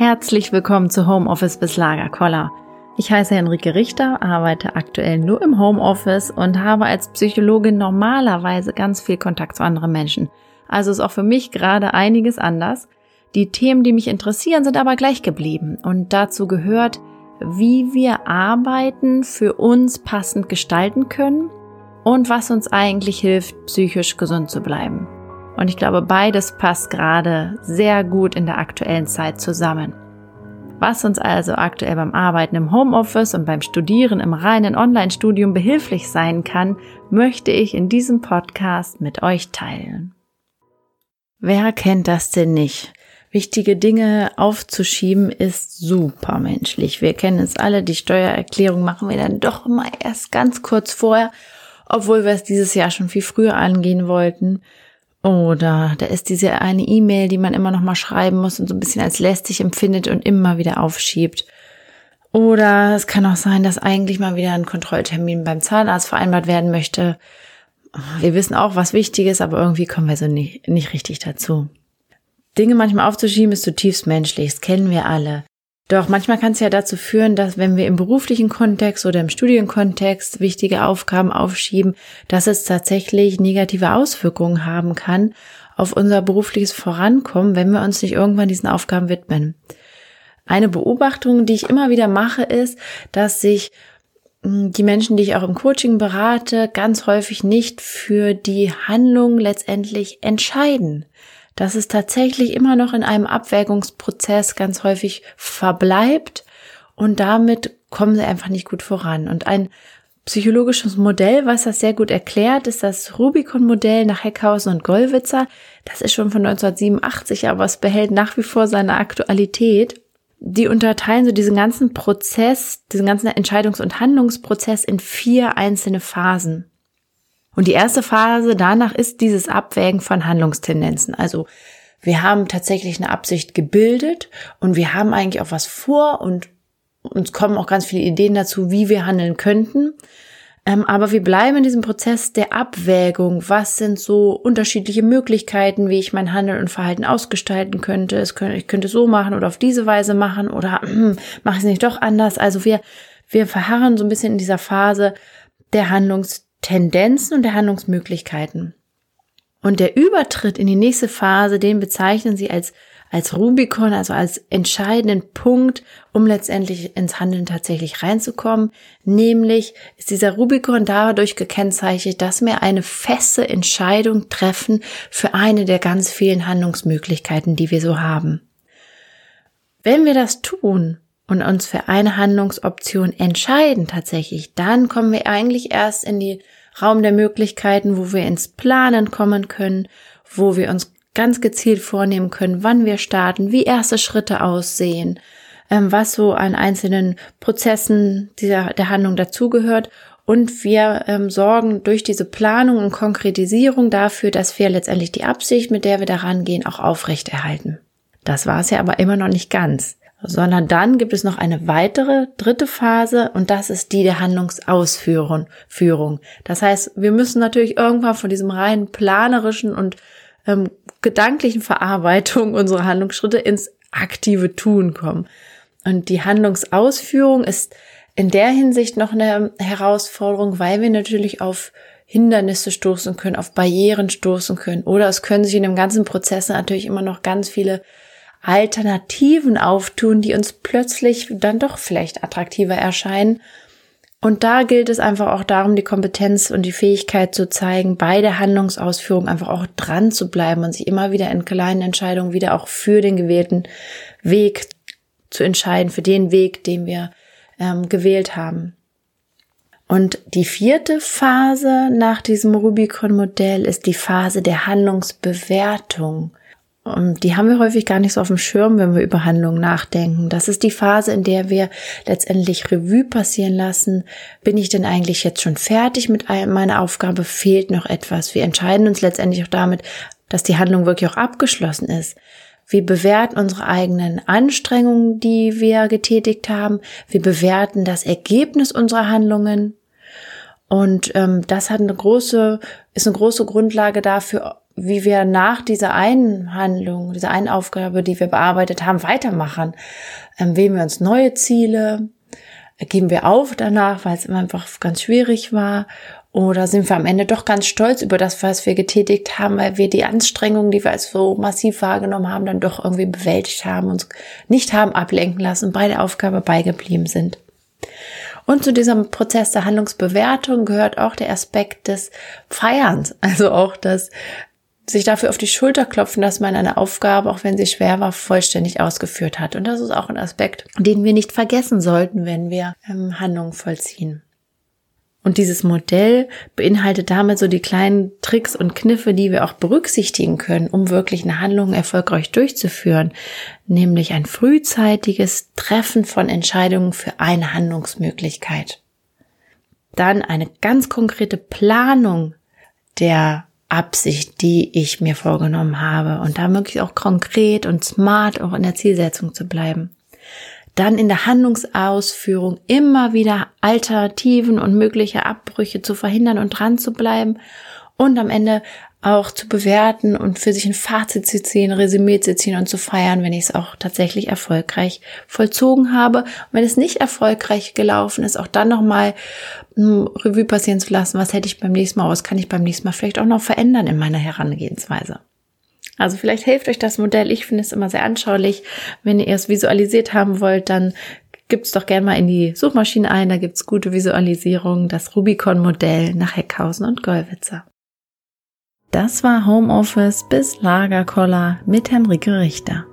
Herzlich willkommen zu Homeoffice bis Lagerkoller. Ich heiße Henrike Richter, arbeite aktuell nur im Homeoffice und habe als Psychologin normalerweise ganz viel Kontakt zu anderen Menschen. Also ist auch für mich gerade einiges anders. Die Themen, die mich interessieren, sind aber gleich geblieben und dazu gehört, wie wir Arbeiten für uns passend gestalten können und was uns eigentlich hilft, psychisch gesund zu bleiben. Und ich glaube, beides passt gerade sehr gut in der aktuellen Zeit zusammen. Was uns also aktuell beim Arbeiten im Homeoffice und beim Studieren im reinen Online-Studium behilflich sein kann, möchte ich in diesem Podcast mit euch teilen. Wer kennt das denn nicht? Wichtige Dinge aufzuschieben ist super menschlich. Wir kennen es alle, die Steuererklärung machen wir dann doch immer erst ganz kurz vorher, obwohl wir es dieses Jahr schon viel früher angehen wollten. Oder da ist diese eine E-Mail, die man immer noch mal schreiben muss und so ein bisschen als lästig empfindet und immer wieder aufschiebt. Oder es kann auch sein, dass eigentlich mal wieder ein Kontrolltermin beim Zahnarzt vereinbart werden möchte. Wir wissen auch, was wichtig ist, aber irgendwie kommen wir so nicht, nicht richtig dazu. Dinge manchmal aufzuschieben ist zutiefst menschlich, das kennen wir alle. Doch manchmal kann es ja dazu führen, dass wenn wir im beruflichen Kontext oder im Studienkontext wichtige Aufgaben aufschieben, dass es tatsächlich negative Auswirkungen haben kann auf unser berufliches Vorankommen, wenn wir uns nicht irgendwann diesen Aufgaben widmen. Eine Beobachtung, die ich immer wieder mache, ist, dass sich hm, die Menschen, die ich auch im Coaching berate, ganz häufig nicht für die Handlung letztendlich entscheiden dass es tatsächlich immer noch in einem Abwägungsprozess ganz häufig verbleibt und damit kommen sie einfach nicht gut voran. Und ein psychologisches Modell, was das sehr gut erklärt, ist das Rubicon-Modell nach Heckhausen und Gollwitzer. Das ist schon von 1987, aber es behält nach wie vor seine Aktualität. Die unterteilen so diesen ganzen Prozess, diesen ganzen Entscheidungs- und Handlungsprozess in vier einzelne Phasen. Und die erste Phase danach ist dieses Abwägen von Handlungstendenzen. Also wir haben tatsächlich eine Absicht gebildet und wir haben eigentlich auch was vor und uns kommen auch ganz viele Ideen dazu, wie wir handeln könnten. Ähm, aber wir bleiben in diesem Prozess der Abwägung. Was sind so unterschiedliche Möglichkeiten, wie ich mein Handeln und Verhalten ausgestalten könnte? Ich könnte es so machen oder auf diese Weise machen oder hm, mache ich es nicht doch anders? Also wir, wir verharren so ein bisschen in dieser Phase der Handlungs Tendenzen und der Handlungsmöglichkeiten. Und der Übertritt in die nächste Phase, den bezeichnen sie als, als Rubikon, also als entscheidenden Punkt, um letztendlich ins Handeln tatsächlich reinzukommen. Nämlich ist dieser Rubikon dadurch gekennzeichnet, dass wir eine feste Entscheidung treffen für eine der ganz vielen Handlungsmöglichkeiten, die wir so haben. Wenn wir das tun, und uns für eine Handlungsoption entscheiden tatsächlich, dann kommen wir eigentlich erst in die Raum der Möglichkeiten, wo wir ins Planen kommen können, wo wir uns ganz gezielt vornehmen können, wann wir starten, wie erste Schritte aussehen, ähm, was so an einzelnen Prozessen dieser, der Handlung dazugehört. Und wir ähm, sorgen durch diese Planung und Konkretisierung dafür, dass wir letztendlich die Absicht, mit der wir daran gehen, auch aufrechterhalten. Das war es ja aber immer noch nicht ganz sondern dann gibt es noch eine weitere dritte Phase und das ist die der Handlungsausführung. Führung. Das heißt, wir müssen natürlich irgendwann von diesem rein planerischen und ähm, gedanklichen Verarbeitung unserer Handlungsschritte ins aktive Tun kommen. Und die Handlungsausführung ist in der Hinsicht noch eine Herausforderung, weil wir natürlich auf Hindernisse stoßen können, auf Barrieren stoßen können. Oder es können sich in dem ganzen Prozess natürlich immer noch ganz viele Alternativen auftun, die uns plötzlich dann doch vielleicht attraktiver erscheinen. Und da gilt es einfach auch darum, die Kompetenz und die Fähigkeit zu zeigen, bei der Handlungsausführung einfach auch dran zu bleiben und sich immer wieder in kleinen Entscheidungen wieder auch für den gewählten Weg zu entscheiden, für den Weg, den wir ähm, gewählt haben. Und die vierte Phase nach diesem Rubicon-Modell ist die Phase der Handlungsbewertung. Die haben wir häufig gar nicht so auf dem Schirm, wenn wir über Handlungen nachdenken. Das ist die Phase, in der wir letztendlich Revue passieren lassen. Bin ich denn eigentlich jetzt schon fertig mit meiner Aufgabe? Fehlt noch etwas? Wir entscheiden uns letztendlich auch damit, dass die Handlung wirklich auch abgeschlossen ist. Wir bewerten unsere eigenen Anstrengungen, die wir getätigt haben. Wir bewerten das Ergebnis unserer Handlungen. Und ähm, das hat eine große, ist eine große Grundlage dafür, wie wir nach dieser einen Handlung, dieser einen Aufgabe, die wir bearbeitet haben, weitermachen. Ähm, wählen wir uns neue Ziele? Geben wir auf danach, weil es einfach ganz schwierig war? Oder sind wir am Ende doch ganz stolz über das, was wir getätigt haben, weil wir die Anstrengungen, die wir als so massiv wahrgenommen haben, dann doch irgendwie bewältigt haben, uns nicht haben ablenken lassen, bei der Aufgabe beigeblieben sind. Und zu diesem Prozess der Handlungsbewertung gehört auch der Aspekt des Feierns, also auch das sich dafür auf die Schulter klopfen, dass man eine Aufgabe, auch wenn sie schwer war, vollständig ausgeführt hat. Und das ist auch ein Aspekt, den wir nicht vergessen sollten, wenn wir ähm, Handlungen vollziehen. Und dieses Modell beinhaltet damit so die kleinen Tricks und Kniffe, die wir auch berücksichtigen können, um wirklich eine Handlung erfolgreich durchzuführen, nämlich ein frühzeitiges Treffen von Entscheidungen für eine Handlungsmöglichkeit. Dann eine ganz konkrete Planung der Absicht, die ich mir vorgenommen habe. Und da möglichst auch konkret und smart auch in der Zielsetzung zu bleiben. Dann in der Handlungsausführung immer wieder Alternativen und mögliche Abbrüche zu verhindern und dran zu bleiben und am Ende auch zu bewerten und für sich ein Fazit zu ziehen, Resümee zu ziehen und zu feiern, wenn ich es auch tatsächlich erfolgreich vollzogen habe. Und wenn es nicht erfolgreich gelaufen ist, auch dann nochmal ein Revue passieren zu lassen, was hätte ich beim nächsten Mal, was kann ich beim nächsten Mal vielleicht auch noch verändern in meiner Herangehensweise. Also vielleicht hilft euch das Modell. Ich finde es immer sehr anschaulich. Wenn ihr es visualisiert haben wollt, dann gibt's doch gerne mal in die Suchmaschine ein. Da gibt's gute Visualisierungen. Das Rubicon-Modell nach Heckhausen und Gollwitzer. Das war Homeoffice bis Lagerkoller mit Henrike Richter.